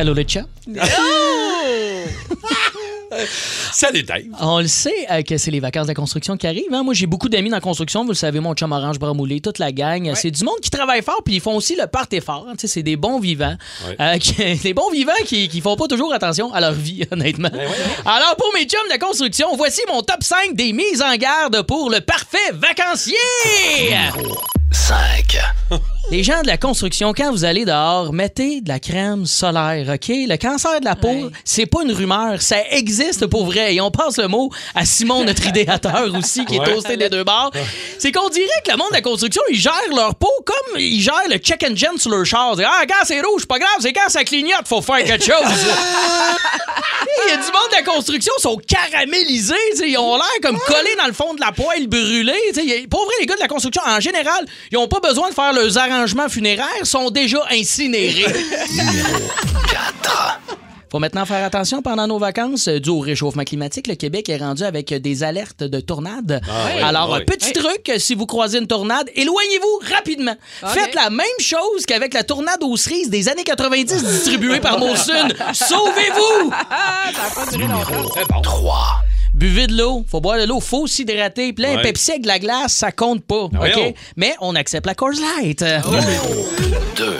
Allô le chat? Salut Dave. On le sait euh, que c'est les vacances de la construction qui arrivent. hein? Moi, j'ai beaucoup d'amis dans la construction. Vous le savez, mon chum Orange Bramoulé, toute la gang. C'est du monde qui travaille fort, puis ils font aussi le party fort. hein? Tu sais, C'est des bons vivants. Ouais. Euh, qui- des bons vivants qui, qui font pas toujours attention à leur vie, honnêtement. Alors, pour mes chums de construction, voici mon top 5 des mises en garde pour le parfait vacancier. 5, Les gens de la construction, quand vous allez dehors, mettez de la crème solaire, OK? Le cancer de la peau, c'est pas une rumeur, ça existe pour vrai. Et on passe le mot à Simon, notre idéateur aussi, qui est toasté des deux bords. C'est qu'on dirait que le monde de la construction, ils gèrent leur peau comme ils gèrent le check engine sur leur char. Ah, quand c'est rouge, pas grave, c'est quand ça clignote, faut faire quelque chose. Il y a du monde de la construction, ils sont caramélisés, ils ont l'air comme collés dans le fond de la poêle brûlée. tu sais. Il y a- Pour vrai, les gars de la construction, en général, ils n'ont pas besoin de faire leurs arrangements funéraires, ils sont déjà incinérés. 4, Faut maintenant faire attention pendant nos vacances. Euh, Dû au réchauffement climatique, le Québec est rendu avec des alertes de tornades. oui. Alors, Oui. un petit truc, euh, si vous croisez une tornade, éloignez-vous rapidement. Faites la même chose qu'avec la tornade aux cerises des années 90 distribuée par Monsun. Sauvez-vous! 3, Buvez de l'eau. Faut boire de l'eau. Faut s'hydrater. Plein Ouais. Pepsi avec de la glace, ça compte pas. Ah, OK? Mais on accepte la Coors Light. 2,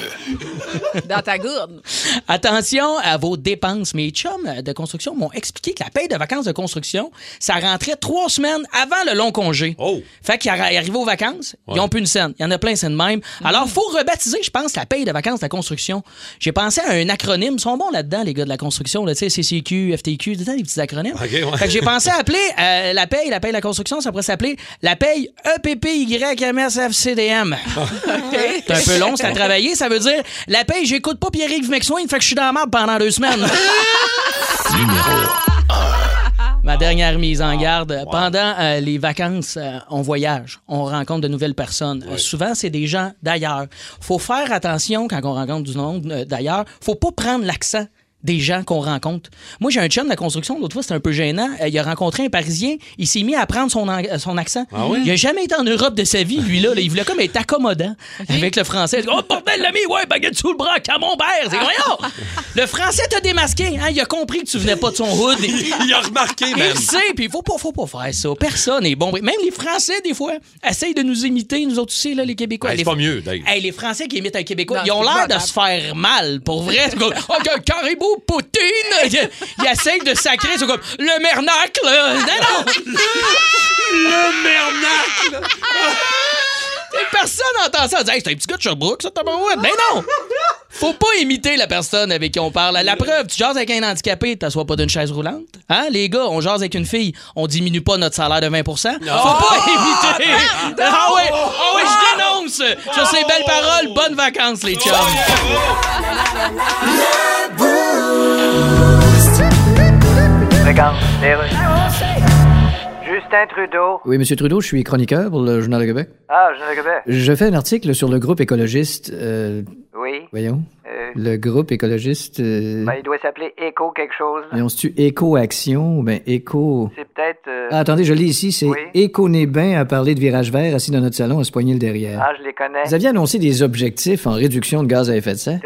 Dans ta gourde. Attention à vos dépenses. Mes chums de construction m'ont expliqué que la paye de vacances de construction, ça rentrait trois semaines avant le long congé. Oh. Fait qu'ils arri- arrivaient aux vacances, ils ont plus une scène. Il y en a plein, c'est de même. Alors, faut rebaptiser, je pense, la paye de vacances de la construction. J'ai pensé à un acronyme. Ils sont bons là-dedans, les gars de la construction. Là, tu sais, CCQ, FTQ, des petits acronymes. Ouais. Fait que j'ai pensé à appeler euh, la paye, la paye de la construction, ça pourrait s'appeler la paye E EPPYMSFCDM. C'est un peu long, c'est à travailler. Ça veut dire la paye, j'écoute pas Pierre-Yves McSwain, fait que je suis dans la merde pendant deux semaines. Ma dernière mise en garde. Pendant euh, les vacances, euh, on voyage, on rencontre de nouvelles personnes. Euh, souvent, c'est des gens d'ailleurs. Faut faire attention quand on rencontre du monde euh, d'ailleurs. Faut pas prendre l'accent des gens qu'on rencontre. Moi, j'ai un chum de la construction, l'autre fois, c'était un peu gênant. Euh, il a rencontré un Parisien, il s'est mis à prendre son, accent. Ah oui? Il a jamais été en Europe de sa vie, lui, là. là. Il voulait comme être accommodant avec le français. Il dit, Oh, bordel, l'ami, ouais, baguette sous le bras, camembert. C'est voyons! Le français t'a démasqué, hein? Il a compris que tu venais pas de son hood. Il a remarqué, Il même. le sait, puis il faut pas, faut pas faire ça. Personne est bon. Même les Français, des fois, essayent de nous imiter, nous autres aussi, là, les Québécois. Hey, Les- c'est pas mieux. Hey, les Français qui imitent un Québécois, Non, ils ont l'air de se faire mal, pour vrai. Oh, que- caribou, poutine! Ils, ils essayent de sacrer, c'est comme, le mernacle! Non, non! Le mernacle! Personne n'entend ça. Dit, Hey, c'est un petit gars de Sherbrooke, ça, tabarouette. Mais non! Faut pas imiter la personne avec qui on parle. La preuve, tu jases avec un handicapé, t'assois pas d'une chaise roulante. Hein? Les gars, on jase avec une fille, on diminue pas notre salaire de 20 Faut pas imiter! Ah ouais! Ah ouais, je dénonce! Sur ces belles paroles, bonnes vacances, les chums! Justin Trudeau. Oui, Monsieur Trudeau, je suis chroniqueur pour le Journal de Québec. Ah, je le Québec. Je fais un article sur le groupe écologiste. euh, Oui. voyons. Euh, Le groupe écologiste. Euh, ben, il doit s'appeler Éco quelque chose. voyons, c'est-tu Éco-Action ou bien Éco. C'est peut-être. euh, Ah, attendez, je lis ici, c'est Oui. Éco-Nébin à parler de virage vert assis dans notre salon à se poigner le derrière. Ah, je les connais. Vous aviez annoncé des objectifs en réduction de gaz à effet de serre.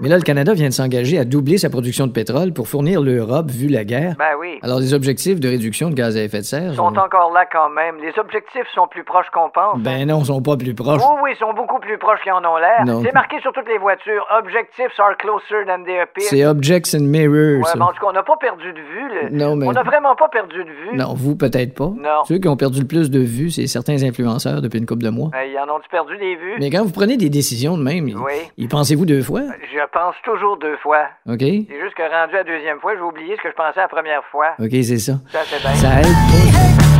Mais là, le Canada vient de s'engager à doubler sa production de pétrole pour fournir l'Europe, vu la guerre. Ben oui. Alors, les objectifs de réduction de gaz à effet de serre. Sont encore là quand même. Les objectifs sont plus proches qu'on pense. Ben non, ils sont pas plus proches. Oui, oui, ils sont beaucoup plus proches qu'ils en ont l'air. C'est marqué sur toutes les voitures. Objectifs are closer than they appear. C'est Objects and Mirrors. Ouais, ça. mais en tout cas, on n'a pas perdu de vue. là. Non, mais- On n'a vraiment pas perdu de vue. Non, vous peut-être pas. Non. Ceux qui ont perdu le plus de vues, c'est certains influenceurs depuis une couple de mois. Ben, ils en ont-tu perdu des vues? Mais quand vous prenez des décisions de même, Oui. y pensez-vous deux fois? Je pense toujours deux fois. OK? C'est juste que rendu à la deuxième fois, j'ai oublié ce que je pensais la première fois. OK, c'est ça. Ça, c'est bien. Ça aide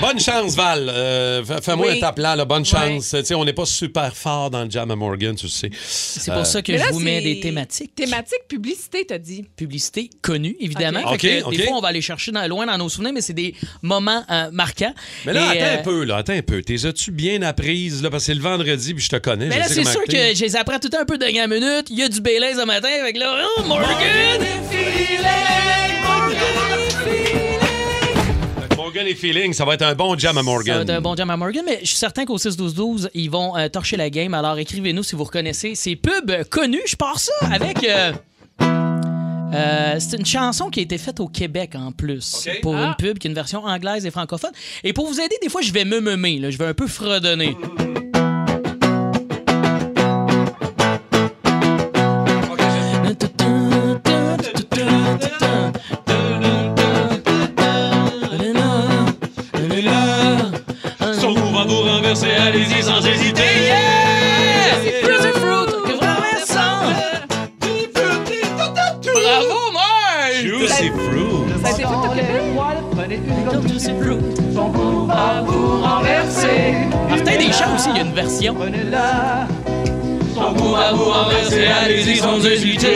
Bonne chance, Val. Euh, fais- Fais-moi Oui. un tape là, bonne chance. Tu sais, on n'est pas super fort dans le jam à Morgan, tu sais. C'est pour ça que Mais je là, vous mets des thématiques. Thématique publicité, t'as dit. publicité connue, évidemment. Ok. Fait que Ok, Des fois, on va aller chercher dans- loin dans nos souvenirs, mais c'est des moments euh, marquants. Mais là, Et, attends euh, un peu, là, attends un peu. T'es as-tu bien apprises, là, parce que c'est le vendredi, puis je te connais. Mais là, c'est sûr que je les apprends tout un peu de dernière minute. Il y a du Baileys ce matin, avec là, oh, Morgan! Morgan et Feeling, ça va être un bon jam à Ça Morgan. va être un bon jam à Morgan, mais je suis certain qu'au 6-12-12, ils vont euh, torcher la game. Alors écrivez-nous si vous reconnaissez ces pubs connus. Je pars ça avec. euh, euh, c'est une chanson qui a été faite au Québec en plus pour une Ah. pub qui est une version anglaise et francophone. Et pour vous aider, des fois, je vais me meumer, je vais un peu fredonner. Vous renverser, allez-y sans hésiter. Crazy fruit, que. Bravo, Marc! Juicy Fruit. Ça a été fait au Québec? Juicy fruit. Martin Deschamps aussi, il y a une version. Son coup à vous renverser, allez-y sans hésiter.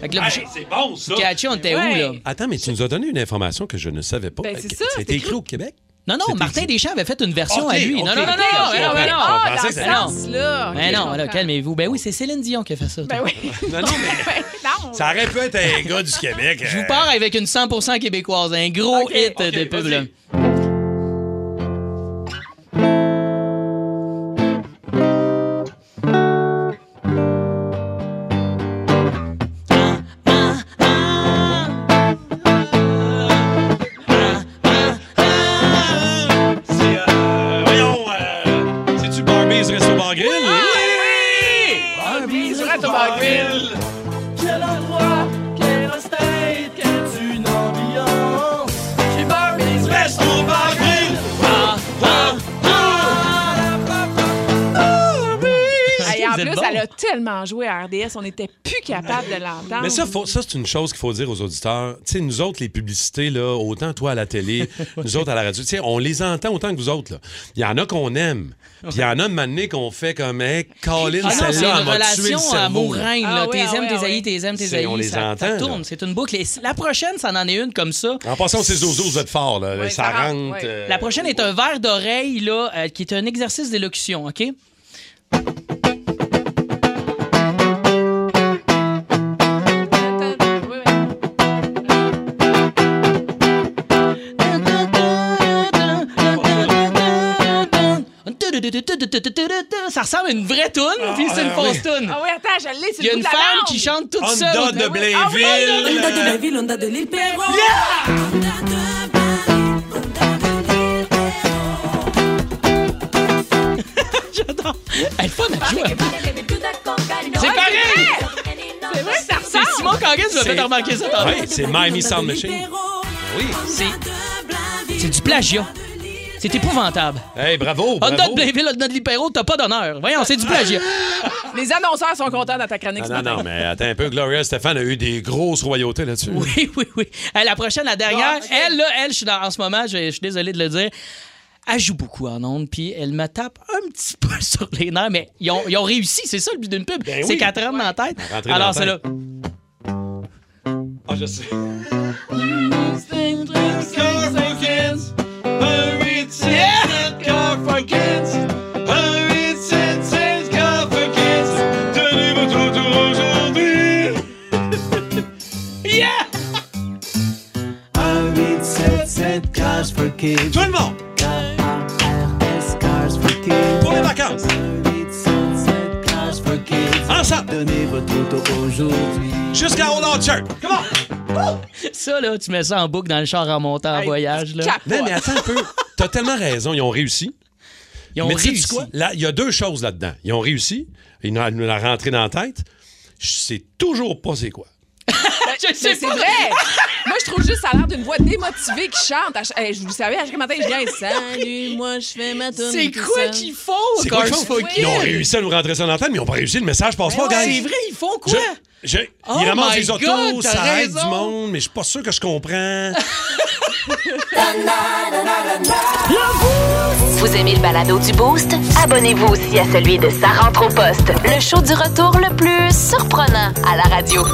Fait que là, Hey, c'est bon, ça. Catchy, on était où, là? Attends, mais tu nous as donné une information que je ne savais pas. Ben, c'est ça, C'était c'est écrit au Québec? Non, non, Martin. Deschamps avait fait une version à lui. non, non, non, non, ok, non, non, mais non. Ah. Mais non, comprends. calmez-vous. Ben oui, c'est Céline Dion qui a fait ça. Ben oui. Non, non, mais non. ça aurait pu être un gars du Québec. Je vous euh, pars avec une 100% québécoise. Un gros hit de pub, elle a tellement joué à RDS, on n'était plus capable de l'entendre. Mais ça, faut- ça c'est une chose qu'il faut dire aux auditeurs. Tu sais, nous autres, les publicités, là, autant toi à la télé, nous autres à la radio, tu sais, on les entend autant que vous autres. là. Il y en a qu'on aime. Puis il y en a de manées qu'on fait comme, hey, Colin, Ah celle-là, elle une m'a tué le relation cerveau. là. Ah oui, T'es ah aimes, t'es ah haïs, oui. t'es aimes, t'es haïs. on les ça, entend, Ça tourne. C'est une boucle. Et la prochaine, ça en est une comme ça. En passant, c'est Zozo, vous êtes fort. Là. Ça, ça rentre, euh, La prochaine est un verre d'oreille, là, euh, qui est un exercice d'élocution, OK? Ça ressemble à une vraie toune, puis c'est une fausse toune. Ah oui, attends, je l'ai, c'est Il y a une de femme qui chante toute Honda seule. de oui. Ah oui, Blainville. Onda de la ville, onda de l'île Perrault. J'adore. Elle est fun à jouer. C'est pareil! C'est vrai ça C'est ressemble. Simon Canguin qui m'a C'est- fait remarquer ça. Ouais, c'est Miami Sound Machine. Oui. C'est c'est du plagiat. C'est épouvantable. Hey, bravo. Bravo. de Blainville, Honda de Lipero, t'as pas d'honneur. Voyons, c'est du plagiat. Les annonceurs sont contents dans ta chronique Non, ce non, matin. non, mais attends un peu. Gloria Stéphane a eu des grosses royautés là-dessus. Oui, oui, oui. Euh, la prochaine, la dernière, elle, là, elle, je suis en ce moment, je je suis désolé de le dire. Elle joue beaucoup en ondes, puis elle me tape un petit peu sur les nerfs, mais ils ont, ils ont réussi, c'est ça le but d'une pub. Ben c'est oui. qu'elle te rentre dans la tête. Alors, c'est là. Ah, je sais. Tout le monde! Pour les vacances! Ensemble! Jusqu'à Old Old Church! Come on! Ça, là, tu mets ça en boucle dans le char en montant en Hey, voyage. Là. Non, mais attends un peu. T'as tellement raison, ils ont réussi. Ils ont mais réussi. quoi? Là, il y a deux choses là-dedans. Ils ont réussi. Ils nous nous l'ont rentré dans la tête. Je sais toujours pas c'est quoi. Je Mais sais c'est vrai! Moi, je trouve juste ça a l'air d'une voix démotivée qui chante. À ch- hey, je vous savez, à chaque matin, je viens Salut, moi, je fais ma tourne. C'est quoi qu'ils font, C'est quoi Cars qu'ils font? Ils ont réussi à nous rentrer ça dans la tête, mais ils ont pas réussi. Le message passe pas, C'est guys. vrai, ils font quoi? Je- Je- Oh il ramasse les autos, ça aide du monde, mais je suis pas sûr que je comprends. Vous aimez le balado du Boost? Abonnez-vous aussi à celui de Sa rentre au poste, le show du retour le plus surprenant à la radio.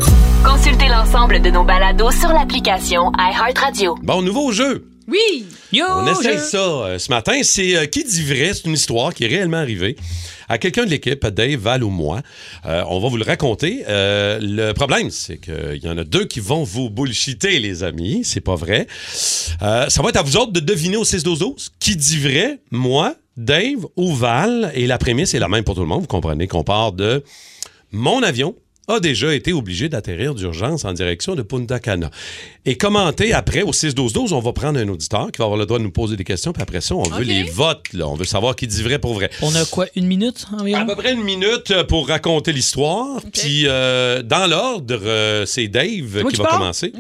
Consultez l'ensemble de nos balados sur l'application iHeartRadio. Bon, nouveau jeu. Oui! Yo, On essaie je- ça euh, ce matin. C'est euh, qui dit vrai? C'est une histoire qui est réellement arrivée à quelqu'un de l'équipe, Dave, Val ou moi. Euh, on va vous le raconter. Le problème, c'est qu'il y en a deux qui vont vous bullshiter, les amis. C'est pas vrai. Ça va être à vous autres de deviner au 6-12-12 qui dit vrai, moi, Dave ou Val? Et la prémisse est la même pour tout le monde. Vous comprenez qu'on part de mon avion a déjà été obligé d'atterrir d'urgence en direction de Punta Cana. Et commenter après, au 6-12-12, on va prendre un auditeur qui va avoir le droit de nous poser des questions, puis après ça, on veut les votes. Là. On veut savoir qui dit vrai pour vrai. On a quoi, une minute environ? À peu près une minute euh, pour raconter l'histoire. Puis, euh, dans l'ordre, euh, c'est Dave qui va pars? commencer.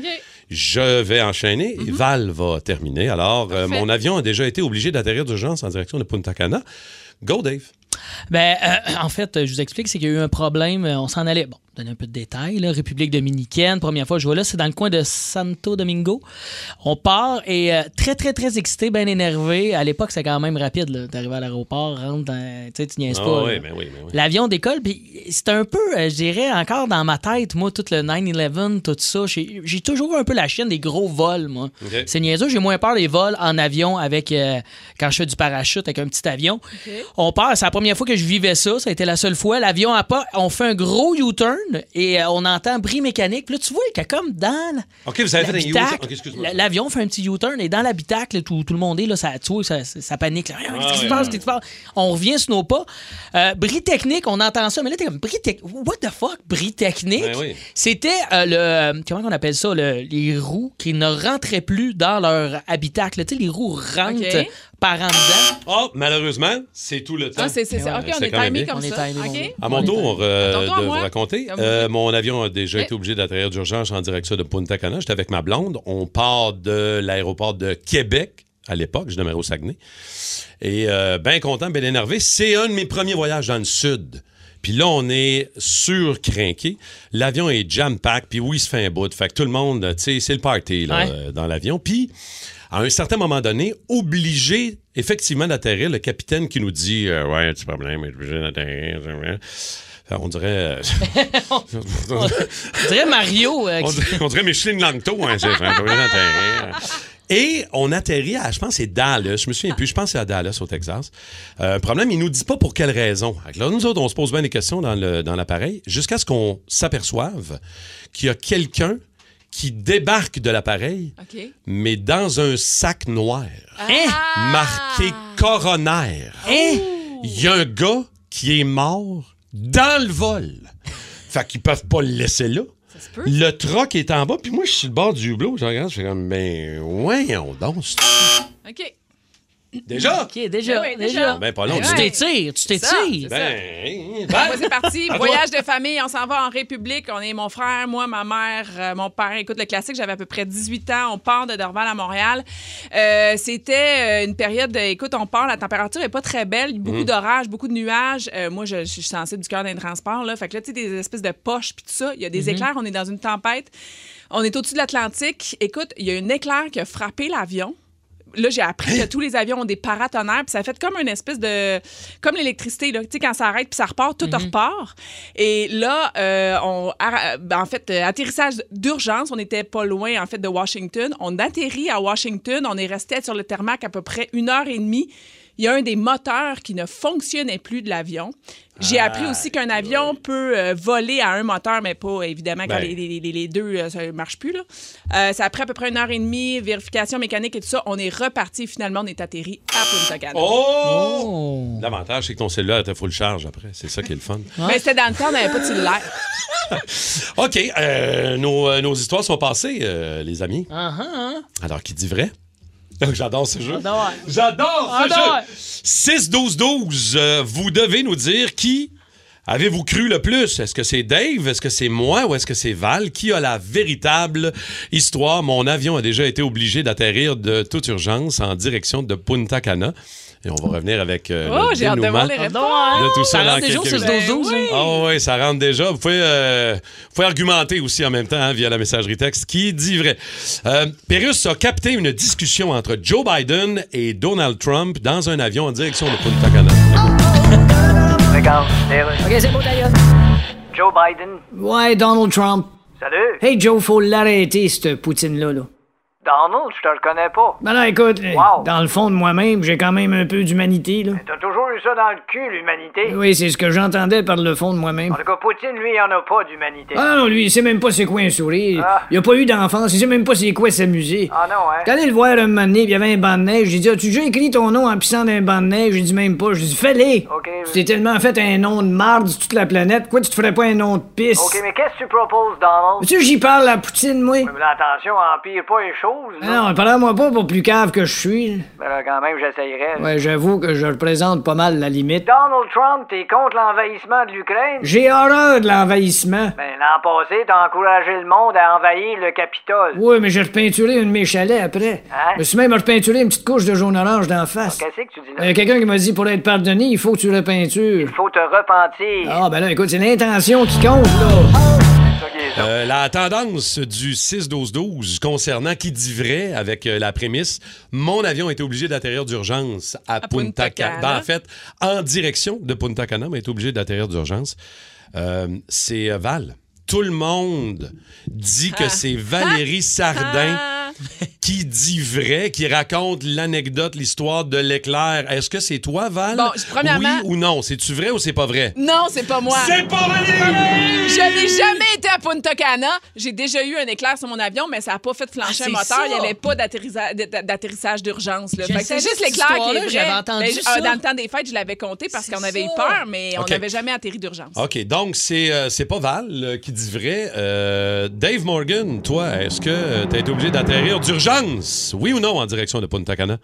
Je vais enchaîner et Val va terminer. Alors, euh, mon avion a déjà été obligé d'atterrir d'urgence en direction de Punta Cana. Go, Dave. Ben, euh, en fait, je vous explique, c'est qu'il y a eu un problème. On s'en allait. Bon, donner un peu de détails. Là, République dominicaine, première fois que je vois là, c'est dans le coin de Santo Domingo. On part et euh, très, très, très excité, bien énervé. À l'époque, c'est quand même rapide d'arriver à l'aéroport, rentre dans. Tu sais, tu niaises Ah pas. oui, ben oui, ben oui. L'avion décolle, puis c'est un peu, euh, je dirais, encore dans ma tête, moi, tout le 9-11, tout ça. J'ai toujours un peu la chienne des gros vols, moi. C'est niaiseux, j'ai moins peur des vols en avion avec euh, quand je fais du parachute avec un petit avion. On part, c'est la première fois que je vivais ça, ça a été la seule fois. L'avion a pas, on fait un gros U-turn et euh, on entend bruit mécanique. Puis là, tu vois, a comme dans OK, vous avez fait un excuse-moi. l'avion fait un petit U-turn et dans l'habitacle, tout, tout le monde est là, ça, tu vois, ça, ça panique. là. Qu'est-ce qui se ouais, passe? ouais. Qu'est-ce qui se passe? On revient sur nos pas. Euh, bris technique, on entend ça, mais là, t'es comme bris technique. What the fuck? Bris technique? Ben oui. C'était euh, le. Comment on appelle ça? le- les roues qui ne rentraient plus dans leur habitacle. Tu sais, les roues rentrent. Par en dedans. Oh, malheureusement, c'est tout le temps. Ah, c'est, OK, on c'est est quand même timé bien. comme On est ça. timé, OK? À mon tour euh, À ton tour, à de moi. vous raconter. Comme Euh, mon avion a déjà été obligé d'atterrir d'urgence en direction de Punta Cana. J'étais avec ma blonde. On part de l'aéroport de Québec à l'époque. Je demeurais au Saguenay. Et euh, bien content, bien énervé. C'est un de mes premiers voyages dans le sud. Puis là, on est surcrinqué. L'avion est jam-pack. Puis oui, il se fait un bout. Fait que tout le monde, tu sais, c'est le party là, Ouais. euh, dans l'avion. Puis, à un certain moment donné, obligé effectivement d'atterrir, le capitaine qui nous dit euh, Ouais, petit problème, obligé d'atterrir. Fait, On dirait. euh, Je dirais Mario. euh, on, qui- dirait on dirait Micheline Langto, hein, Et on atterrit à, je pense, que c'est Dallas. Je me souviens plus. Je pense que c'est à Dallas, au Texas. Euh, problème, il nous dit pas pour quelle raison. Là, nous autres, on se pose bien des questions dans le- dans l'appareil jusqu'à ce qu'on s'aperçoive qu'il y a quelqu'un qui débarque de l'appareil, mais dans un sac noir Ah! marqué coroner. Hein? Il y a un gars qui est mort dans le vol. Fait qu'ils peuvent pas le laisser là. Le troc est en bas, puis moi, je suis sur le bord du hublot. Je regarde, je fais comme, ben, ouais, on danse. OK. Déjà? OK, déjà. Ben oui, déjà. déjà. Ben, pas long. Ben Tu t'étires, tu t'étires. ça. Ben, Bon, c'est parti. Toi. Voyage de famille. On s'en va en République. On est mon frère, moi, ma mère, euh, mon père. Écoute, le classique, j'avais à peu près 18 ans. On part de Dorval à Montréal. Euh, C'était euh, une période, de- écoute, on part, la température est pas très belle. Beaucoup Mhm. d'orages, beaucoup de nuages. Euh, moi, je, je suis sensible du cœur d'un transport. Là. Fait que là, tu sais, des espèces de poches puis tout ça. Il y a des éclairs. On est dans une tempête. On est au-dessus de l'Atlantique. Écoute, il y a un éclair qui a frappé l'avion. Là, j'ai appris que tous les avions ont des paratonnerres, puis ça fait comme une espèce de. Comme l'électricité, là. Tu sais, quand ça arrête, puis ça repart, tout repart. Et là, euh, on, ben, en fait, euh, atterrissage d'urgence, on n'était pas loin, en fait, de Washington. On atterrit à Washington, on est resté sur le tarmac à peu près une heure et demie. Il y a un des moteurs qui ne fonctionnait plus de l'avion. J'ai appris aussi qu'un avion peut euh, voler à un moteur, mais pas évidemment quand Ben. les, les- les- les deux euh, ça ne marche plus. Là. Euh, ça a pris à peu près une heure et demie, vérification mécanique et tout ça. On est reparti. Finalement, on est atterri à Punta Cana. Oh! Oh. L'avantage, c'est que ton cellulaire était full charge après. C'est ça qui est le fun. Mais c'était dans le temps, on n'avait pas de cellulaire. OK, euh, nos, euh, nos histoires sont passées, euh, les amis. Ah, ah, ah. Alors, qui dit vrai? J'adore ce jeu. J'adore. Ce jeu. 6-12-12, euh, vous devez nous dire qui avez-vous cru le plus? Est-ce que c'est Dave? Est-ce que c'est moi? Ou est-ce que c'est Val? Qui a la véritable histoire? Mon avion a déjà été obligé d'atterrir de toute urgence en direction de Punta Cana. Et on va revenir avec euh, Oh, le de dénouement de tout ça, Ça dans rentre déjà au quelques 6 minutes. 12 12 hein? Ah oui, ça rentre déjà. Vous pouvez, euh, vous pouvez argumenter aussi en même temps hein, via la messagerie texte qui dit vrai. Euh, Pérus a capté une discussion entre Joe Biden et Donald Trump dans un avion en direction de Punta Cana. Regarde. OK, c'est beau, d'ailleurs. Joe Biden. Ouais, Donald Trump. Salut. Hey, Joe, faut l'arrêter, cette poutine-là, là. Donald, je te reconnais pas. Ben là, écoute, euh, Wow. dans le fond de moi-même, j'ai quand même un peu d'humanité, là. T'as toujours eu ça dans le cul, l'humanité. Oui, c'est ce que j'entendais par le fond de moi-même. En tout cas, Poutine, lui, il en a pas d'humanité. Ah non, lui, il sait même pas c'est quoi un sourire. Ah. Il a pas eu d'enfance, il sait même pas c'est quoi s'amuser. Ah non, hein? J'étais allé le voir un moment donné, il y avait un banc de neige. J'ai dit, as-tu déjà écrit ton nom en pissant d'un banc de neige? J'ai dit même pas. J'ai dit, fais-le! OK. Tu t'es tellement fait un nom de marde sur toute la planète, quoi, tu te ferais pas un nom de pisse? OK, mais qu'est-ce que tu proposes, Donald? Tu j'y parle à Poutine, moi? Mais attention, empire pas les choses, Ah là. non, parle-moi pas pour plus cave que je suis. Ben là, quand même, j'essayerais. Ouais, j'avoue que je représente pas mal la limite. Donald Trump, t'es contre l'envahissement de l'Ukraine? J'ai horreur de l'envahissement. Ben, l'an passé, t'as encouragé le monde à envahir le Capitole. Oui, mais j'ai repeinturé une de mes chalets après. Hein? Je me suis même repeinturé une petite couche de jaune-orange d'en face. Qu'est-ce que tu dis Il y là? a quelqu'un qui m'a dit pour être pardonné, il faut que tu repeintures. Il faut te repentir. Ah, ben là, écoute, c'est l'intention qui compte, là. C'est Euh, la tendance du 6-12-12 concernant qui dit vrai avec euh, la prémisse Mon avion été obligé d'atterrir d'urgence à, Punta Punta Cana. Ben, en fait, en direction de Punta Cana, mais est obligé d'atterrir d'urgence. Euh, c'est Val. Tout le monde dit que c'est Valérie Sardin Ah. Qui dit vrai, qui raconte l'anecdote, l'histoire de l'éclair. Est-ce que c'est toi, Val? Bon, premièrement- Oui ou non? C'est-tu vrai ou c'est pas vrai? Non, c'est pas moi. C'est pas Valérie! Je n'ai jamais été à Punta Cana. J'ai déjà eu un éclair sur mon avion, mais ça n'a pas fait flancher Ah, un moteur. ça. Il n'y avait pas d'atterrissage d'urgence. C'est juste l'éclair qui est vrai. j'avais entendu Ben, j- ça. dans le temps des fêtes, je l'avais compté parce qu'on avait eu peur, mais on n'avait jamais atterri d'urgence. OK, donc c'est euh, c'est pas Val euh, qui dit vrai. Euh, Dave Morgan, toi, est-ce que tu as été obligé d'atterrir d'urgence? Oui ou non en direction de Punta Cana?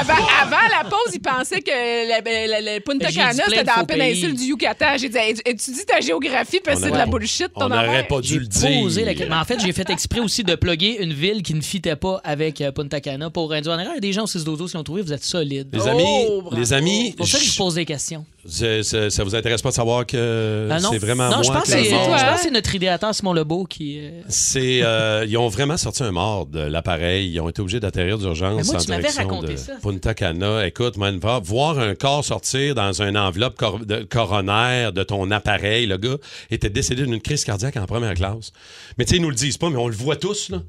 Avant, avant la pause, il pensait que le, le- le Punta Cana, c'était dans la péninsule pays. du Yucatan. J'ai dit, Hey, tu dis ta géographie parce que c'est de la bullshit, ton On n'aurait pas dû le dire. la. Mais en fait, j'ai fait exprès aussi de plugger une ville qui ne fitait pas avec euh, Punta Cana pour induire en erreur. Il y a des gens au 6 12 qui ont trouvé, vous êtes solides. Les Oh, amis, bravo. les amis, C'est pour ça que je pose des questions. c'est- ça vous intéresse pas de savoir que Ah non. c'est vraiment non, moi je pense qui que c'est c'est montre? toi, je pense que c'est notre idéateur Simon Lebeau qui. euh, C'est, euh, ils ont vraiment sorti un mort de l'appareil. Ils ont été obligés d'atterrir d'urgence Mais moi, en tu m'avais direction raconté de ça. Punta Cana. Écoute, man, va voir un corps sortir dans une enveloppe cor- de coronaire de ton appareil. Le gars était décédé d'une crise cardiaque en première classe. Mais tu sais, ils nous le disent pas, mais on le voit tous, là.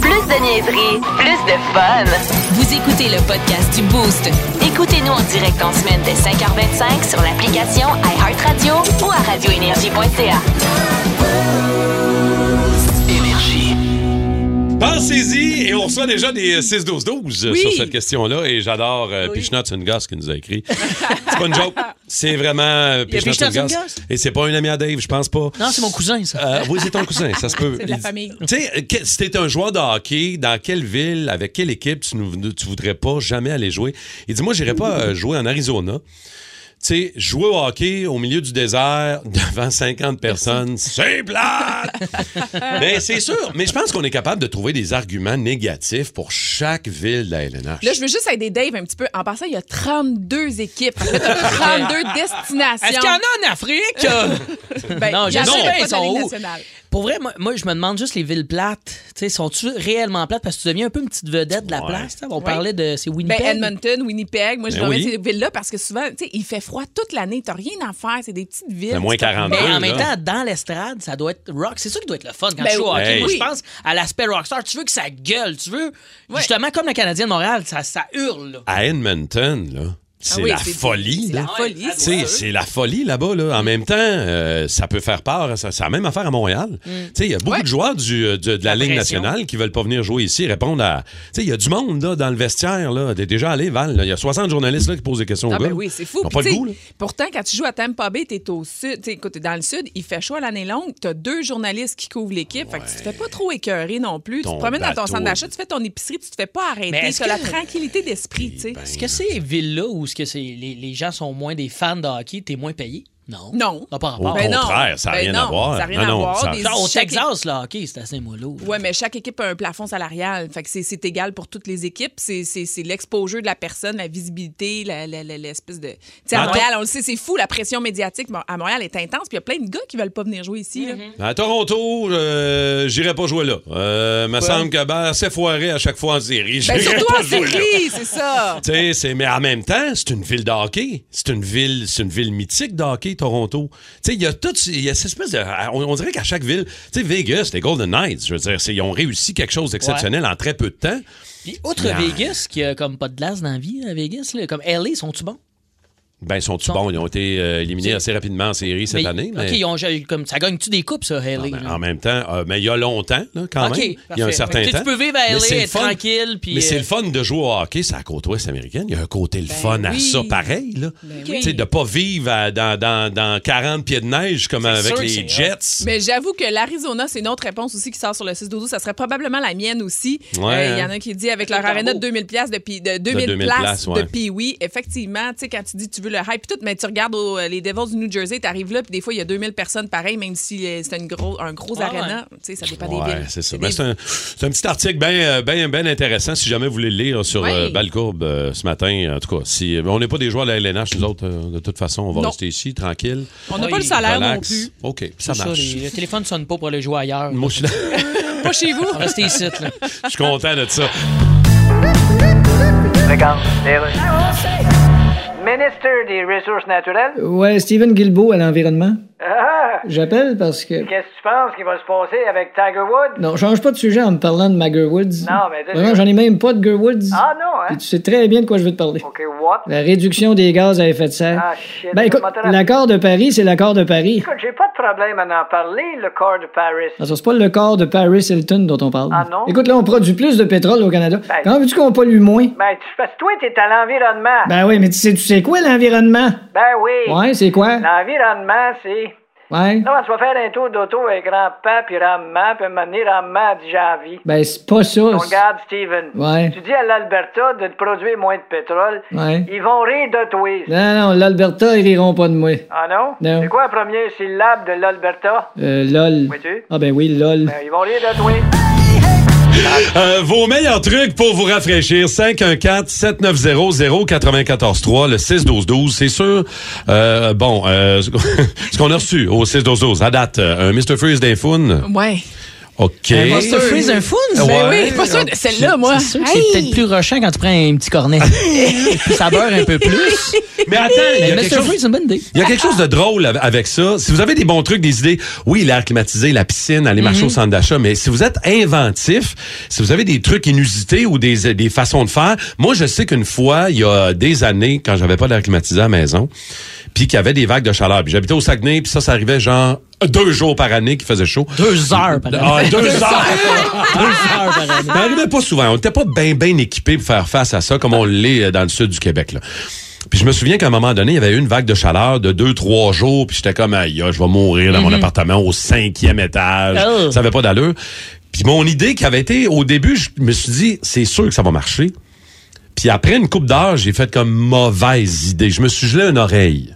Plus de niaiserie, plus de fun. Vous écoutez le podcast du Boost. Écoutez-nous en direct en semaine dès 5h25 sur l'application iHeartRadio ou à radioénergie.ca. Pensez-y, et on reçoit déjà des 6-12-12 Oui. sur cette question-là. Et j'adore euh, Oui. Pichnot, c'est une gosse qui nous a écrit. c'est pas une joke. C'est vraiment euh, Pichnot, c'est une gosse. Et c'est pas un ami à Dave, je pense pas. Non, c'est mon cousin, ça. Euh, oui, c'est ton cousin, ça se peut. C'est de la famille. Tu sais, euh, si t'étais un joueur de hockey, dans quelle ville, avec quelle équipe tu, nous- tu voudrais pas jamais aller jouer? Il dit, moi, j'irais pas euh, jouer en Arizona. Tu sais, jouer au hockey au milieu du désert devant 50 personnes, c'est plate! Mais c'est sûr. Mais je pense qu'on est capable de trouver des arguments négatifs pour chaque ville de la LNH. Là, je veux juste aider Dave un petit peu. En passant, il y a 32 équipes. Fait que là, t'as 32 destinations. Est-ce qu'il y en a en Afrique? Ben, Non, je sais, pas ils sont. Pour vrai, moi, moi, je me demande juste les villes plates. Tu sais, sont-tu réellement plates? Parce que tu deviens un peu une petite vedette de la Ouais. place. On parlait de. C'est Ben, Winnipeg. Edmonton, Winnipeg. Moi, je Ben oui. ces villes-là parce que souvent, tu sais, il fait froid toute l'année. T'as rien à faire. C'est des petites villes. C'est moins Tu peux- 42. Mais en là. même temps, dans l'estrade, ça doit être rock. C'est ça qui doit être le fun quand Ben tu joues au oui. hockey. Hey. Moi, je pense à l'aspect rockstar. Tu veux que ça gueule. Tu veux, Ouais. justement, comme le Canadien de Montréal, ça, ça hurle. là. À Edmonton, là, c'est Ah oui, la c'est- folie. C'est là. la folie. Tu sais, c'est la folie là-bas. Là. En même temps, euh, ça peut faire peur. Ça- C'est la même affaire à Montréal. Tu sais, Il y a beaucoup Ouais. de joueurs du, euh, du- de la La Ligue pression. nationale qui veulent pas venir jouer ici, répondre à. Tu sais, Il y a du monde là, dans le vestiaire. là. T'es déjà allé, Val. là. Il y a 60 journalistes là, qui posent des questions Ah aux gars. ben oui, c'est fou. Ils n'ont Puis pas le tu sais, goût. Là. Pourtant, quand tu joues à Tampa Bay, t'es au sud. Tu écoute, dans le sud, il fait chaud à l'année longue. T'as deux journalistes qui couvrent l'équipe. Fait que tu te fais pas trop écœurer non plus. tu te promènes dans ton centre d'achat, tu fais ton épicerie, tu te fais pas arrêter. est-ce T'as la tranquillité d'esprit, tu sais. Ben, Est-ce que ces villes-là où est-ce que les, les gens sont moins des fans de hockey, t'es moins payé? Non. Non. Ça n'a pas Au rapport. Ben non. contraire, ça n'a Ben rien non, à voir. ça n'a rien Non, à non, voir. ça- au chaque- Texas, le hockey, c'est assez mollo. Ouais, mais chaque équipe a un plafond salarial. Fait que c'est- c'est égal pour toutes les équipes. C'est- C'est c'est l'exposure de la personne, la visibilité, la- la- la- l'espèce de. Tu sais, à. Montréal, on le sait, c'est fou, la pression médiatique à Montréal est intense. Puis il y a plein de gars qui veulent pas venir jouer ici. là. À Toronto, euh, j'irai pas jouer là. Euh, me semble que ben, assez foiré à chaque fois en série. Ben, surtout pas en là. série, c'est ça. Tu sais, c'est- mais en même temps, c'est une ville de hockey. C'est une ville, c'est une ville mythique de hockey, Toronto. Tu sais, il y a tout, il y a cette espèce de, on, on dirait qu'à chaque ville, tu sais, Vegas, les Golden Knights, je veux dire, ils ont réussi quelque chose d'exceptionnel en très peu de temps. Puis, outre. Vegas, qui a comme pas de glace dans la vie, à Vegas, là, comme LA, sont-tu bons? Ben, ils sont-ils Sont- bons? Ils ont été euh, éliminés assez rapidement en série cette Mais- année. Mais... OK, ils ont, comme, ça gagne-tu des coupes, ça, LA? Ben, là? en même temps, euh, mais il y a longtemps, là, quand même. Il y a un certain que tu temps. peux vivre à Mais LA, c'est le être fun. tranquille, puis, Mais c'est euh, le fun de jouer au hockey, c'est la côte ouest américaine. Il y a un côté le fun à ça, pareil. Là. Ben oui. De pas vivre à- dans, dans, dans 40 pieds de neige comme avec les Jets. Mais j'avoue que l'Arizona, c'est une autre réponse aussi qui sort sur le 6 12 Ça serait probablement la mienne aussi. Ouais, Euh, Il y hein. en a qui dit avec leur arena de 2000 pièces de, de 2000 2000 places places, de oui, effectivement, tu sais quand tu dis tu veux le hype tout, mais tu regardes au- les Devils du New Jersey, tu arrives là puis des fois il y a 2000 personnes pareil même si euh, c'est une gros un gros Ah arena, tu sais ça dépend des Ouais, villes. c'est ça. des- c'est un, c'est un petit article bien ben, ben intéressant si jamais vous voulez le lire sur Ouais. euh, Balcourbe euh, ce matin. En tout cas, si, on n'est pas des joueurs de la LNH, nous autres, euh, de toute façon, on va Non. rester ici, tranquille. On n'a Ouais, pas le salaire non plus. OK, ça marche. les- le téléphone ne sonne pas pour aller jouer ailleurs. Moi, je suis Pas chez vous. Rester ici, là. je suis content de ça. Regarde, les. Ministre des Ressources naturelles. Ouais, Steven Guilbeault à l'environnement. Ah, J'appelle parce que. qu'est-ce que tu penses qui va se passer avec Tiger Woods? Non, change pas de sujet en me parlant de ma Woods. Non, mais Non, j'en ai même pas de Gerwoods. Ah non, hein? Et tu sais très bien de quoi je veux te parler. OK, what? La réduction des gaz à effet de serre. Ah, shit. Ben écoute, l'accord de Paris, c'est l'accord de Paris. Écoute, j'ai pas de problème à en parler, le corps de Paris. Ah, ça, c'est pas le corps de Paris Hilton dont on parle. Ah, non? Écoute, là, on produit plus de pétrole au Canada. Ben- Comment veux-tu qu'on pollue moins? Ben, tu fais toi, t'es à l'environnement. Ben oui, mais tu sais, tu sais quoi, l'environnement? Ben oui. Ouais, c'est quoi? L'environnement, c'est. Ouais. Non, tu vas faire un tour d'auto avec grand-papa, puis Ramman, puis m'amener Ramman à Djanvie. Ben, c'est pas ça. On regarde, Steven. Ouais. Tu dis à l'Alberta de te produire moins de pétrole. Ouais. Ils vont rire de toi. Non, non, l'Alberta, ils riront pas de moi. Ah non? Non. C'est quoi la première syllabe de l'Alberta? Euh, lol. Oui-tu? Ah, ben oui, lol. Ben, ils vont rire de toi. Euh, vos meilleurs trucs pour vous rafraîchir, 514-790-0943, le 612-12. C'est sûr, euh, bon, euh, ce qu'on a reçu au 612-12, à date, euh, un Mr. Freeze d'Infoun. Ouais. OK. Mr. Freeze un fun, Ouais. Ben oui, pas sûr de celle-là moi. C'est sûr que c'est peut-être plus rushant quand tu prends un petit cornet. Ça beurre un peu plus. Mais attends, il y, Mais a Mr. quelque chose, Freeze, c'est une bonne idée. il y a quelque chose de drôle av- avec ça. Si vous avez des bons trucs, des idées, oui, l'air climatisé, la piscine, aller marcher au centre d'achat, mais si vous êtes inventif, si vous avez des trucs inusités ou des, des façons de faire, moi, je sais qu'une fois, il y a des années, quand j'avais pas d'air climatisé à la maison, puis qu'il y avait des vagues de chaleur, puis j'habitais au Saguenay, puis ça, ça arrivait genre deux jours par année qu'il faisait chaud. Deux heures par année. Ah, deux heures! Deux heures par année. Ça arrivait pas souvent. On n'était pas bien, bien équipés pour faire face à ça comme on l'est euh, dans le sud du Québec. Là. Puis je me souviens qu'à un moment donné, il y avait eu une vague de chaleur de deux, trois jours, puis j'étais comme, aïe, je vais mourir dans mon appartement au cinquième étage. Oh. Ça avait pas d'allure. Puis mon idée qui avait été, au début, je me suis dit, c'est sûr que ça va marcher. Puis après une coupe d'heure, j'ai fait comme mauvaise idée. Je me suis gelé une oreille.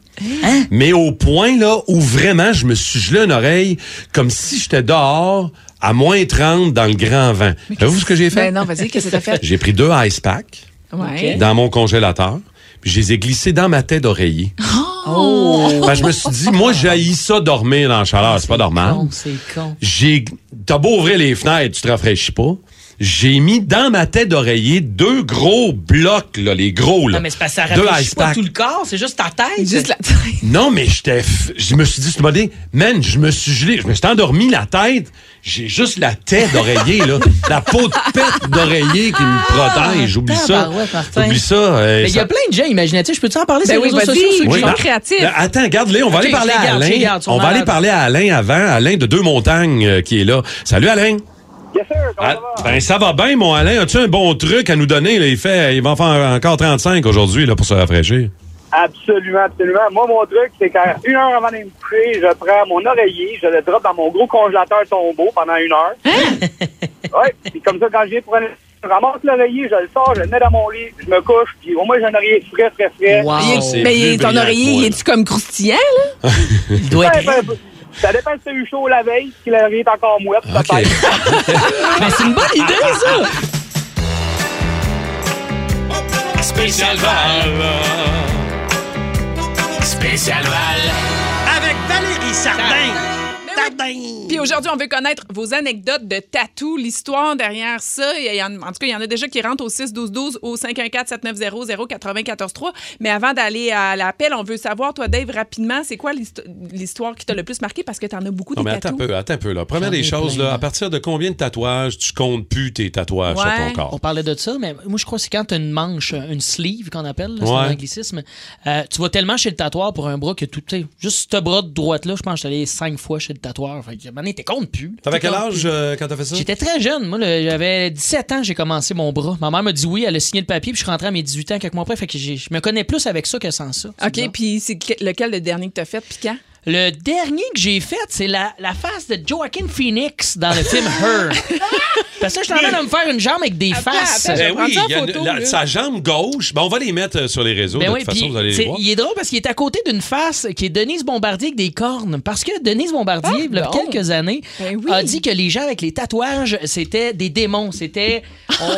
Mais au point là où vraiment je me suis gelé une oreille comme si j'étais dehors à moins 30 dans le grand vent. Savez-vous ce que j'ai fait? Ben non, vas-y, qu'est-ce que t'as fait? J'ai pris deux ice packs Ouais. dans mon congélateur. Puis je les ai glissés dans ma tête d'oreiller. Oh! Ben, je me suis dit, moi, j'haïs ça dormir dans la chaleur. C'est pas normal. Con, c'est con. J'ai, t'as beau ouvrir les fenêtres, tu te rafraîchis pas. J'ai mis dans ma tête d'oreiller deux gros blocs, là, les gros, là. Non, mais c'est parce que ça rafraîchit pas tout le corps, c'est juste ta tête. Juste la Non, mais j'étais, f- je me suis dit, ce matin, man, je me suis gelé, je me suis endormi la tête. J'ai juste la tête d'oreiller, là. la peau de pète d'oreiller qui me protège. Oublie ça. Martin. Oublie ça. euh, Mais il y a ça- plein de gens imaginatifs. Je peux-tu en parler Ben sur les oui, réseaux sociaux? ceux qui sont ben- créatifs? Attends, garde-les, on va aller parler à Alain. On va aller parler à Alain avant, Alain de Deux Montagnes euh, qui est là. Salut Alain. Yes, sir. Comment Ah, ça va? ben ça va bien mon Alain. As-tu un bon truc à nous donner? Là? Il fait, il va en faire encore 35 aujourd'hui là pour se rafraîchir. Absolument, absolument. Moi, mon truc, c'est qu'à une heure avant d'aller me coucher, je prends mon oreiller, je le drop dans mon gros congélateur tombeau pendant une heure. Hein? ouais. Puis comme ça, quand je viens pour aller je ramasse l'oreiller, je le sors, je le mets dans mon lit, je me couche, puis au moins j'ai un oreiller frais, frais, frais. Wow. Est- mais ton oreiller, il est-tu comme croustillant, là? Il doit Ouais, être. ben, ça dépend si t'as eu chaud la veille, si l'oreiller est encore mouette, OK. peut-être. Mais c'est une bonne idée, ça! Spécial Val. Spécial Val. Avec Valérie Sardin. Puis aujourd'hui, on veut connaître vos anecdotes de tatou, l'histoire derrière ça. Il y en, en tout cas, il y en a déjà qui rentrent au 6-12-12 au 514-790-0943. Mais avant d'aller à l'appel, on veut savoir, toi, Dave, rapidement, c'est quoi l'histo- l'histoire qui t'a le plus marqué? Parce que t'en as beaucoup Non, des mais attends un peu, attends un peu. Là. Première des choses, là, à partir de combien de tatouages tu comptes plus tes tatouages sur ton corps? On parlait de ça, mais moi, je crois que c'est quand tu as une manche, une sleeve qu'on appelle, là, c'est Ouais. un anglicisme. Euh, tu vas tellement chez le tatoueur pour un bras que tout, tu sais, juste ce bras de droite-là, je pense que allé cinq fois chez le tatoueur. Fait que, mané, t'es compte plus. T'avais quel âge euh, quand t'as fait ça? J'étais très jeune. Moi, j'avais 17 ans, j'ai commencé mon bras. Ma mère m'a dit oui, elle a signé le papier, puis je suis rentré à mes 18 ans quelques mois après. Fait que j'ai- je me connais plus avec ça que sans ça. C'est OK, puis c'est que- lequel le dernier que t'as fait, puis quand? Le dernier que j'ai fait, c'est la, la face de Joaquin Phoenix dans le film Her. Parce que je suis en train de me faire une jambe avec des faces. Ben oui, ça en une- la- sa jambe gauche. Ben, on va les mettre euh, sur les réseaux. Ben de oui, toute façon, vous allez les voir. il est drôle parce qu'il est à côté d'une face qui est Denise Bombardier avec des cornes. Parce que Denise Bombardier, il y a quelques années, Ben oui. a dit que les gens avec les tatouages, c'était des démons. C'était,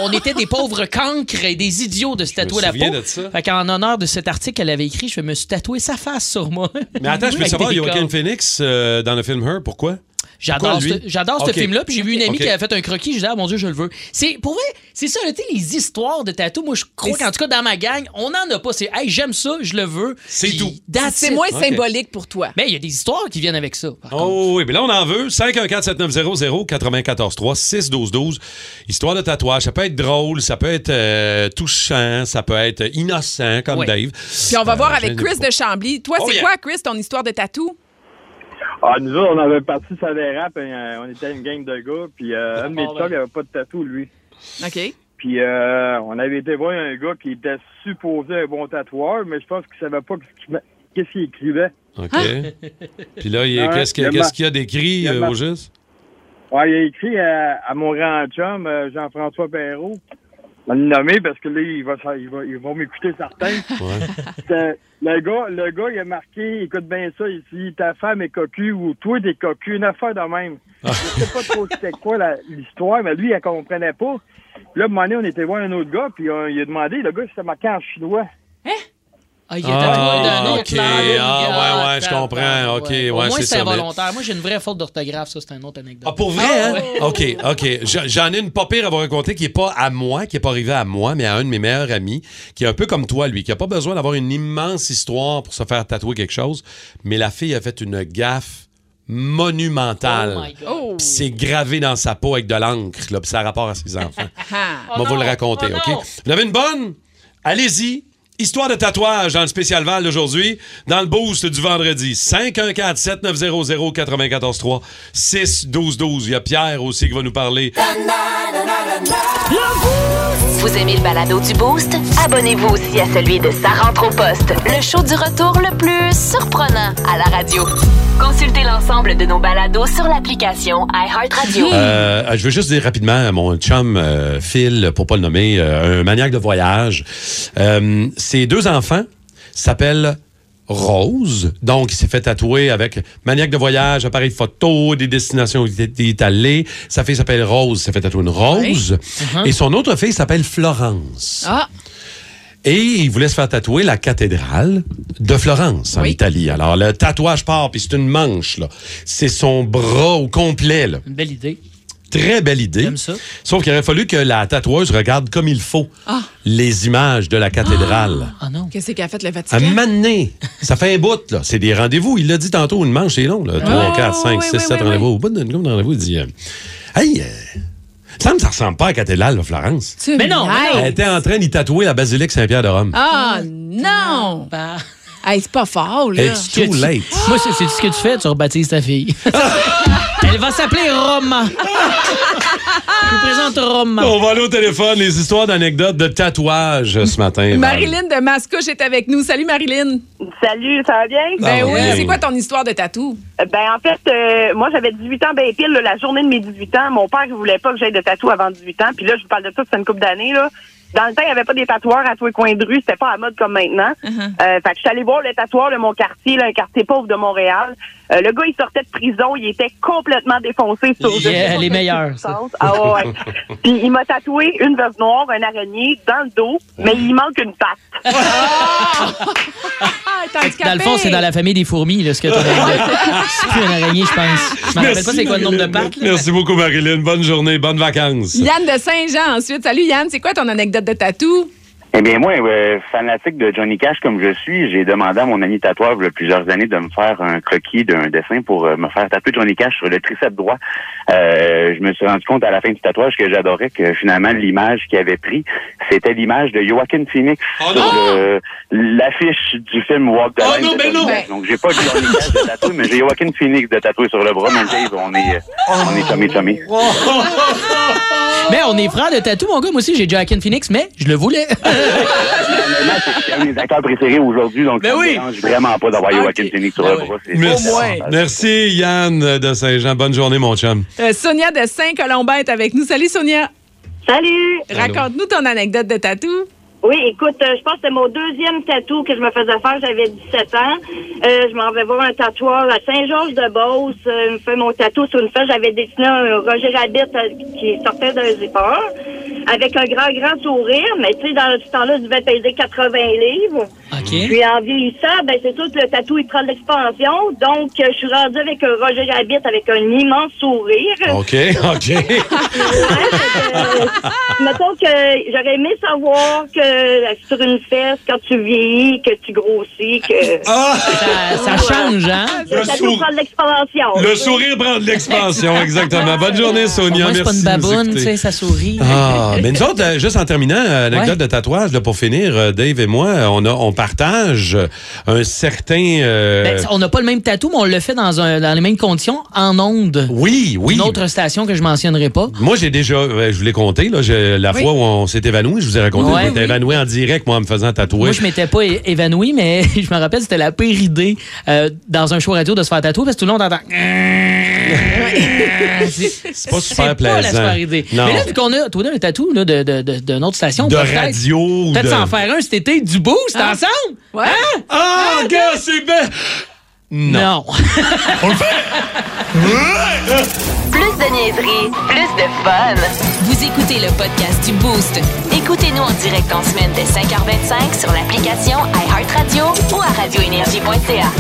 on était des pauvres cancres et des idiots de se tatouer la peau. de ça. Fait qu'en honneur de cet article qu'elle avait écrit, je me suis tatoué sa face sur moi. Mais attends, je peux savoir, Joaquin. Phoenix euh, dans le film Her, pourquoi? J'adore ce, film-là. Puis j'ai vu une amie qui avait fait un croquis. Je disais, ah mon Dieu, je le veux. C'est, pour vrai, c'est ça, tu sais, les histoires de tatou. Moi, je crois qu'en tout cas, dans ma gang, on n'en a pas. C'est, hey, j'aime ça, je le veux. C'est tout. C'est it. moins symbolique pour toi. Mais il y a des histoires qui viennent avec ça. par. Oh oui, mais là, on en veut. 514-7900-943, 612-12. Histoire de tatouage. Ça peut être drôle, ça peut être euh, touchant, ça peut être innocent, comme. Dave. Puis on va voir Euh, avec gênez-vous Chris de Chambly. Toi, Oh, c'est yeah. quoi, Chris, ton histoire de tatou? Ah, nous autres, on avait parti ça dérape, et, euh, on était une gang de gars, puis euh, un de mes chums, ben. il avait pas de tatou, lui. OK. Puis euh, on avait été voir un gars qui était supposé un bon tatoueur, mais je pense qu'il savait pas qu'est-ce qu'il écrivait. OK. Hein? Puis là, il- Ouais, qu'est-ce qu'il a y d'écrit il y a euh, au juste? Ouais, il a écrit à, à mon grand chum, euh, Jean-François Perrault. On l'a nommé parce que là, il va, il va, il va m'écouter certain. Ouais. Le gars, le gars, il a marqué, écoute bien ça ici, ta femme est cocu ou toi t'es cocu, une affaire de même. Je sais pas trop c'était quoi la- l'histoire, mais lui, il comprenait pas. Puis là, à un moment donné, on était voir un autre gars, puis euh, il a demandé, le gars, c'était marqué en chinois. Ah, il est tatoué d'un Ah, autre ok. langue, Ah, ouais, ouais, je comprends. Ok, Au ouais, moins, c'est involontaire. Moi, j'ai une vraie faute d'orthographe. Ça, c'est une autre anecdote. Ah, pour vrai, hein? OK, OK. J'en- ai une pas pire à vous raconter qui est pas à moi, qui est pas arrivée à moi, mais à un de mes meilleurs amis, qui est un peu comme toi, lui, qui a pas besoin d'avoir une immense histoire pour se faire tatouer quelque chose, mais la fille a fait une gaffe monumentale. Oh my God. Oh! Puis c'est gravé dans sa peau avec de l'encre, là, puis ça a rapport à ses enfants. Ah. On va vous le raconter, oh OK? non. Vous avez une bonne? Allez-y. Histoire de tatouage dans le spécial Val d'aujourd'hui, dans le boost du vendredi. 514-7900-943, 6-12-12. Il y a Pierre aussi qui va nous parler. Vous aimez le balado du Boost? Abonnez-vous aussi à celui de Sa rentre au poste, le show du retour le plus surprenant à la radio. Consultez l'ensemble de nos balados sur l'application iHeartRadio. Euh, je veux juste dire rapidement à mon chum euh, Phil, pour pas le nommer, euh, un maniaque de voyage. Euh, ses deux enfants s'appellent Rose. Donc, il s'est fait tatouer avec maniaque de voyage, appareil photo, des destinations où il est- allé. Sa fille s'appelle Rose, s'est fait tatouer une rose. Et son autre fille s'appelle Florence. Ah! Et il voulait se faire tatouer la cathédrale de Florence, en Oui. Italie. Alors, le tatouage part, puis c'est une manche, là. C'est son bras au complet, là. Une belle idée. Très belle idée. J'aime ça. Sauf qu'il aurait fallu que la tatoueuse regarde comme il faut Ah. les images de la cathédrale. Ah non. Qu'est-ce qu'a fait le À Vatican? un moment donné, ça fait un bout, là. C'est des rendez-vous. Il l'a dit tantôt, une manche, c'est long, là. 3, Ouais, 4, 5, ouais, 6, ouais, 7 ouais, rendez-vous. Au bout d'une de rendez-vous, il dit euh, Hey, euh, ça me ça ressemble pas à la cathédrale de Florence. Tu Mais non. Elle était en train d'y tatouer la basilique Saint-Pierre de Rome. Ah, non! Ben, Hey, c'est pas fort, là. It's too late. Moi, c'est c'est ce que tu fais, tu rebaptises ta fille. Elle va s'appeler Roma. Je vous présente. On va aller au téléphone, les histoires d'anecdotes de tatouage ce matin. Marilyn de Mascouche est avec nous. Salut, Marilyn. Salut, ça va bien? Ben Ah, oui, oui. c'est quoi ton histoire de tatou? Ben, en fait, euh, moi, j'avais 18 ans, ben pile, là, la journée de mes 18 ans. Mon père, il voulait pas que j'aille de tatou avant 18 ans. Puis là, je vous parle de ça, c'est une couple d'années, là. Dans le temps, il n'y avait pas des tatoueurs à tous les coins de rue. C'était pas à mode comme maintenant. Euh, fait que je suis allée voir le tatoueur de mon quartier, là, un quartier pauvre de Montréal. Euh, le gars, il sortait de prison. Il était complètement défoncé sur Yeah, les meilleurs. Ah ouais. Puis il m'a tatoué une veuve noire, un araignée dans le dos, mais il manque une patte. Ah. Dans le fond, c'est dans la famille des fourmis, là, ce que t'as C'est plus un araignée, je pense. Je me rappelle pas c'est quoi le nombre de pattes. là. Merci beaucoup, Marilyn. Bonne journée, bonnes vacances. Yann de Saint-Jean ensuite. Salut, Yann. C'est quoi ton anecdote de tatou? Eh bien, moi, euh, fanatique de Johnny Cash comme je suis, j'ai demandé à mon ami tatoueur il y a plusieurs années de me faire un croquis d'un dessin pour euh, me faire tatouer Johnny Cash sur le triceps droit. Euh, je me suis rendu compte à la fin du tatouage que j'adorais que finalement l'image qu'il avait pris, c'était l'image de Joaquin Phoenix Oh sur l'affiche du film Walk the Oh Line. non, mais non! Cash. Donc j'ai pas Johnny Cash de tatouer, mais j'ai Joaquin Phoenix de tatouer sur le bras. Mais Dave, on est, on est chummy chummy. Mais on est frères de tatou, mon gars. Moi aussi, j'ai Joaquin Phoenix, mais je le voulais. C'est un de mes acteurs préférés aujourd'hui, donc Ben ça oui. vraiment pas d'avoir Joaquin. Phoenix sur Ben le bras. C'est- Merci. Merci, Yann de Saint-Jean. Bonne journée, mon chum. Euh, Sonia de Saint-Colomban est avec nous. Salut, Sonia. Salut! Raconte-nous ton anecdote de tatou. Oui, écoute, euh, je pense que c'était mon deuxième tatou que je me faisais faire. J'avais 17 ans. Euh, je m'en vais voir un tatoueur à Saint-Georges-de-Beauce. Euh, il me fait mon tatou sur une feuille. J'avais dessiné un Roger Rabbit euh, qui sortait d'un zipper avec un grand, grand sourire. Mais tu sais, dans ce temps-là, je devais peser 80 livres. OK. Puis en vieillissant, ben c'est sûr que le tatou, il prend de l'expansion. Donc, euh, je suis rendue avec un Roger Rabbit avec un immense sourire. OK, OK. Ouais, euh, mettons que j'aurais aimé savoir que euh, sur une fesse, quand tu vieillis, que tu grossis, que Ah! Ça, ça change, hein? le Le tatou sourire- prend de l'expansion. Le sourire prend de l'expansion, exactement. Bonne journée, Sonia. Moi, c'est pas Merci une baboune, tu sais, ça sourit. Ah, mais nous autres, juste en terminant, anecdote Ouais. de tatouage, là, pour finir, Dave et moi, on, a, on partage un certain... euh, Ben, on n'a pas le même tatou, mais on le fait dans, un, dans les mêmes conditions, en onde. oui, oui. Une autre station que je mentionnerai pas. Moi, j'ai déjà, euh, je vous l'ai compté, là, la Oui. fois où on s'est évanoui, je vous ai raconté, Ouais, on était oui. évanoui en direct, moi, en me faisant tatouer. Moi, je m'étais pas évanoui, mais je me rappelle, c'était la pire idée euh, dans un show radio de se faire tatouer parce que tout le monde entend. C'est pas super C'est pas la plaisant. idée. Non. Mais là, vu qu'on a, toi, un tatou là, de, de, de, d'une autre station, de peut-être- radio. Peut-être de... s'en faire un cet été, du boost Ah. ensemble? Ouais. Ah, gars, c'est bien! Non. Plus de niaiserie, plus de fun. Vous écoutez le podcast du Boost. Écoutez-nous en direct en semaine dès 5h25 sur l'application iHeartRadio ou à radioénergie.ca.